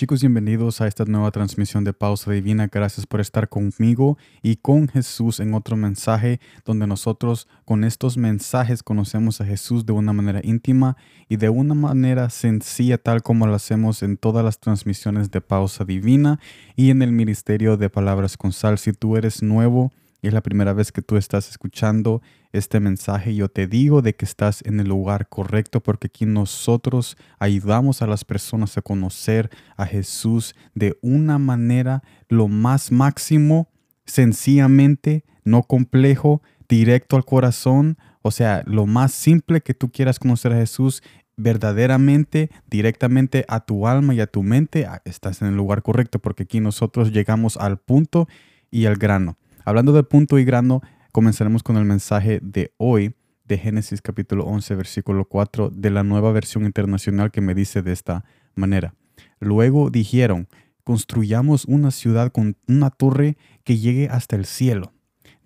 Chicos, bienvenidos a esta nueva transmisión de Pausa Divina. Gracias por estar conmigo y con Jesús en otro mensaje donde nosotros con estos mensajes conocemos a Jesús de una manera íntima y de una manera sencilla tal como lo hacemos en todas las transmisiones de Pausa Divina y en el Ministerio de Palabras con Sal. Si tú eres nuevo, y es la primera vez que tú estás escuchando este mensaje, yo te digo de que estás en el lugar correcto porque aquí nosotros ayudamos a las personas a conocer a Jesús de una manera lo más máximo, sencillamente, no complejo, directo al corazón, o sea, lo más simple que tú quieras conocer a Jesús verdaderamente, directamente a tu alma y a tu mente, ah, estás en el lugar correcto porque aquí nosotros llegamos al punto y al grano. Hablando de punto y grano, comenzaremos con el mensaje de hoy de Génesis capítulo 11, versículo 4 de la nueva versión internacional que me dice de esta manera. Luego dijeron, construyamos una ciudad con una torre que llegue hasta el cielo.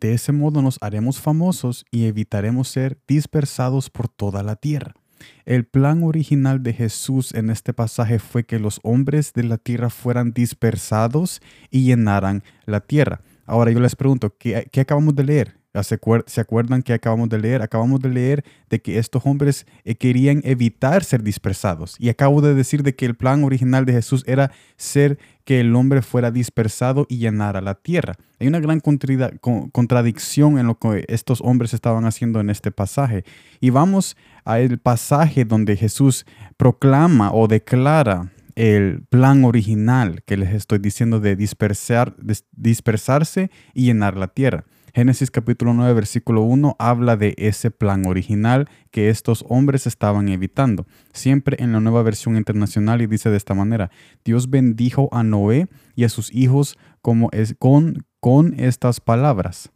De ese modo nos haremos famosos y evitaremos ser dispersados por toda la tierra. El plan original de Jesús en este pasaje fue que los hombres de la tierra fueran dispersados y llenaran la tierra. Ahora yo les pregunto, ¿qué, acabamos de leer? ¿Se, acuerdan que acabamos de leer? Acabamos de leer de que estos hombres eh, querían evitar ser dispersados. Y acabo de decir de que el plan original de Jesús era ser que el hombre fuera dispersado y llenara la tierra. Hay una gran contradicción en lo que estos hombres estaban haciendo en este pasaje. Y vamos al pasaje donde Jesús proclama o declara el plan original que les estoy diciendo de dispersar, dispersarse y llenar la tierra. Génesis capítulo 9, versículo 1 habla de ese plan original que estos hombres estaban evitando. Siempre en la nueva versión internacional y dice de esta manera, Dios bendijo a Noé y a sus hijos como es, con, con estas palabras.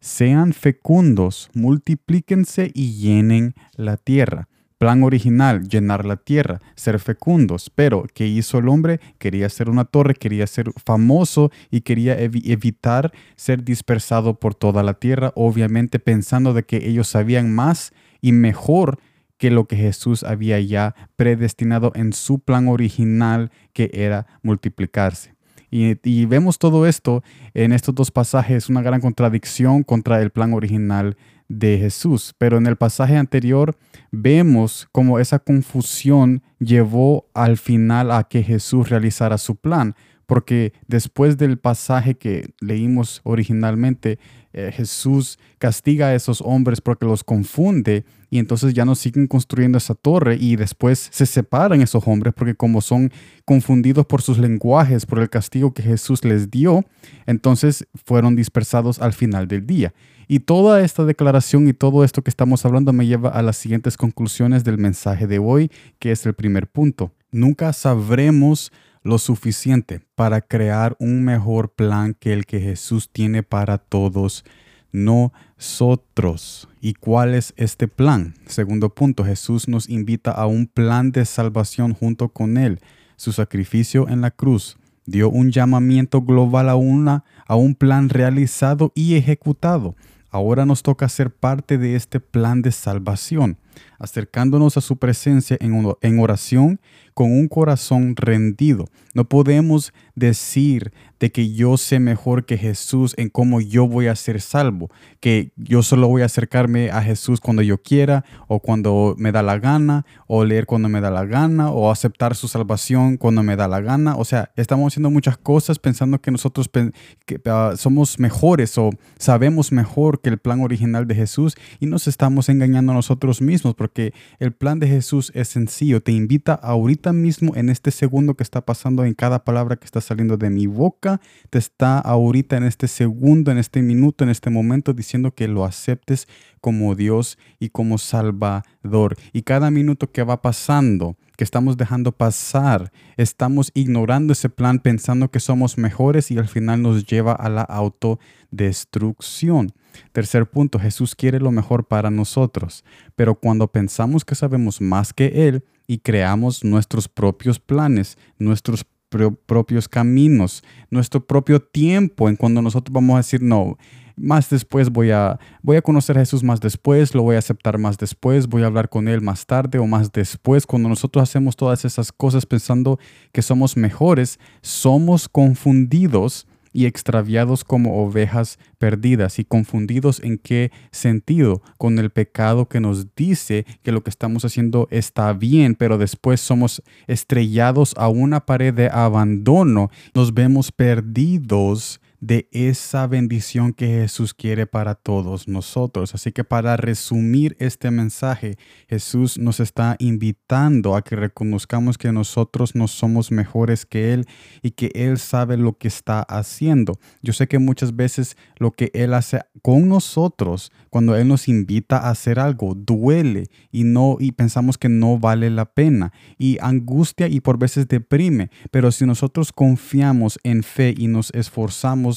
Sean fecundos, multiplíquense y llenen la tierra plan original, llenar la tierra, ser fecundos. Pero, ¿qué hizo el hombre? Quería ser una torre, quería ser famoso y quería evitar ser dispersado por toda la tierra, obviamente pensando de que ellos sabían más y mejor que lo que Jesús había ya predestinado en su plan original, que era multiplicarse. Y, y, vemos todo esto en estos dos pasajes, una gran contradicción contra el plan original de Jesús. Pero en el pasaje anterior vemos cómo esa confusión llevó al final a que Jesús realizara su plan. Porque después del pasaje que leímos originalmente, eh, Jesús castiga a esos hombres porque los confunde y entonces ya no siguen construyendo esa torre y después se separan esos hombres porque como son confundidos por sus lenguajes, por el castigo que Jesús les dio, entonces fueron dispersados al final del día. Y toda esta declaración y todo esto que estamos hablando me lleva a las siguientes conclusiones del mensaje de hoy, que es el primer punto. Nunca sabremos lo suficiente para crear un mejor plan que el que Jesús tiene para todos nosotros. ¿Y cuál es este plan? Segundo punto, Jesús nos invita a un plan de salvación junto con Él. Su sacrificio en la cruz dio un llamamiento global a, una, a un plan realizado y ejecutado. Ahora nos toca ser parte de este plan de salvación, acercándonos a su presencia en oración con un corazón rendido. No podemos decir de que yo sé mejor que Jesús en cómo yo voy a ser salvo, que yo solo voy a acercarme a Jesús cuando yo quiera o cuando me da la gana, o leer cuando me da la gana, o aceptar su salvación cuando me da la gana. O sea, estamos haciendo muchas cosas pensando que nosotros ah, somos mejores o sabemos mejor que el plan original de Jesús y nos estamos engañando a nosotros mismos porque el plan de Jesús es sencillo. Te invita ahorita mismo, en este segundo que está pasando en cada palabra que está saliendo de mi boca, te está ahorita en este segundo, en este minuto, en este momento diciendo que lo aceptes como Dios y como Salvador. Y cada minuto que va pasando, que estamos dejando pasar, estamos ignorando ese plan pensando que somos mejores y al final nos lleva a la autodestrucción. Tercer punto, Jesús quiere lo mejor para nosotros, pero cuando pensamos que sabemos más que Él, y creamos nuestros propios planes, nuestros propios caminos, nuestro propio tiempo en cuando nosotros vamos a decir, no, más después voy a, voy a conocer a Jesús más después, lo voy a aceptar más después, voy a hablar con Él más tarde o más después. Cuando nosotros hacemos todas esas cosas pensando que somos mejores, somos confundidos y extraviados como ovejas perdidas y confundidos en qué sentido con el pecado que nos dice que lo que estamos haciendo está bien, pero después somos estrellados a una pared de abandono, nos vemos perdidos de esa bendición que Jesús quiere para todos nosotros. Así que para resumir este mensaje, Jesús nos está invitando a que reconozcamos que nosotros no somos mejores que Él y que Él sabe lo que está haciendo. Yo sé que muchas veces lo que Él hace con nosotros, cuando Él nos invita a hacer algo, duele y no y pensamos que no vale la pena y angustia y por veces deprime. Pero si nosotros confiamos en fe y nos esforzamos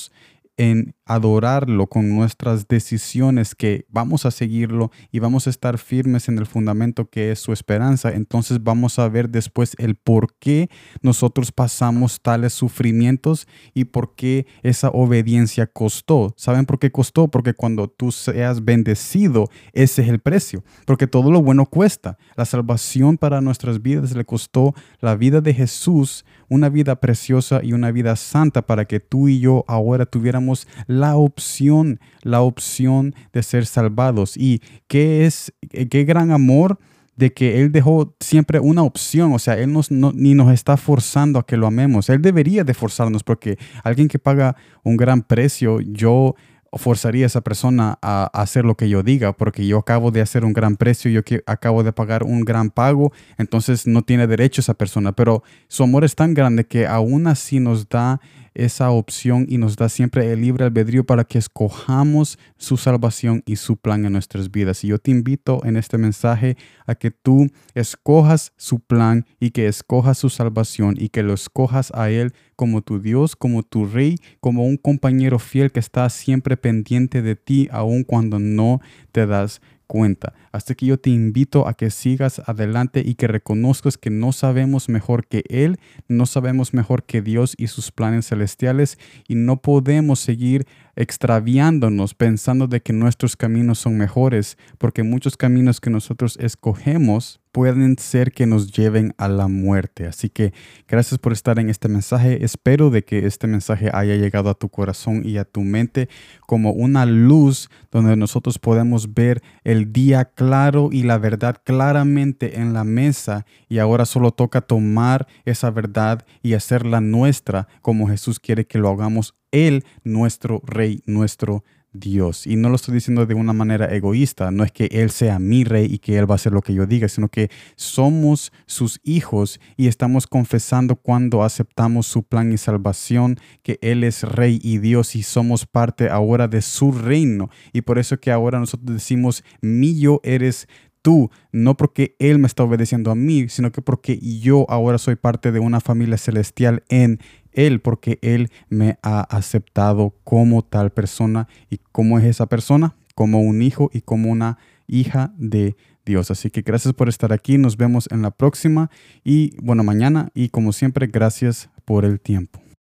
en adorarlo con nuestras decisiones, que vamos a seguirlo y vamos a estar firmes en el fundamento que es su esperanza, entonces vamos a ver después el por qué nosotros pasamos tales sufrimientos y por qué esa obediencia costó. ¿Saben por qué costó? Porque cuando tú seas bendecido, ese es el precio, porque todo lo bueno cuesta. La salvación para nuestras vidas le costó la vida de Jesús, una vida preciosa y una vida santa para que tú y yo ahora tuviéramos la opción, la opción de ser salvados. Y qué es, qué gran amor de que Él dejó siempre una opción, o sea, Él nos, ni nos está forzando a que lo amemos. Él debería de forzarnos porque alguien que paga un gran precio, yo forzaría a esa persona a, hacer lo que yo diga, porque yo acabo de hacer un gran precio, yo que acabo de pagar un gran pago, entonces no tiene derecho esa persona, pero su amor es tan grande que aún así nos da esa opción y nos da siempre el libre albedrío para que escojamos su salvación y su plan en nuestras vidas. Y yo te invito en este mensaje a que tú escojas su plan y que escojas su salvación y que lo escojas a Él como tu Dios, como tu Rey, como un compañero fiel que está siempre pendiente de ti aun cuando no te das cuenta. Hasta que yo te invito a que sigas adelante y que reconozcas que no sabemos mejor que Él, no sabemos mejor que Dios y sus planes celestiales y no podemos seguir extraviándonos pensando de que nuestros caminos son mejores, porque muchos caminos que nosotros escogemos pueden ser que nos lleven a la muerte. Así que gracias por estar en este mensaje. Espero de que este mensaje haya llegado a tu corazón y a tu mente como una luz donde nosotros podemos ver el día claro y la verdad claramente en la mesa y ahora solo toca tomar esa verdad y hacerla nuestra como Jesús quiere que lo hagamos él, nuestro Rey, nuestro Dios. Y no lo estoy diciendo de una manera egoísta, no es que Él sea mi rey y que Él va a hacer lo que yo diga, sino que somos sus hijos y estamos confesando cuando aceptamos su plan y salvación, que Él es rey y Dios y somos parte ahora de su reino. Y por eso que ahora nosotros decimos, mío eres tú, no porque Él me está obedeciendo a mí, sino que porque yo ahora soy parte de una familia celestial en él porque Él me ha aceptado como tal persona. ¿Y cómo es esa persona? Como un hijo y como una hija de Dios. Así que gracias por estar aquí. Nos vemos en la próxima y bueno, mañana. Y como siempre, gracias por el tiempo.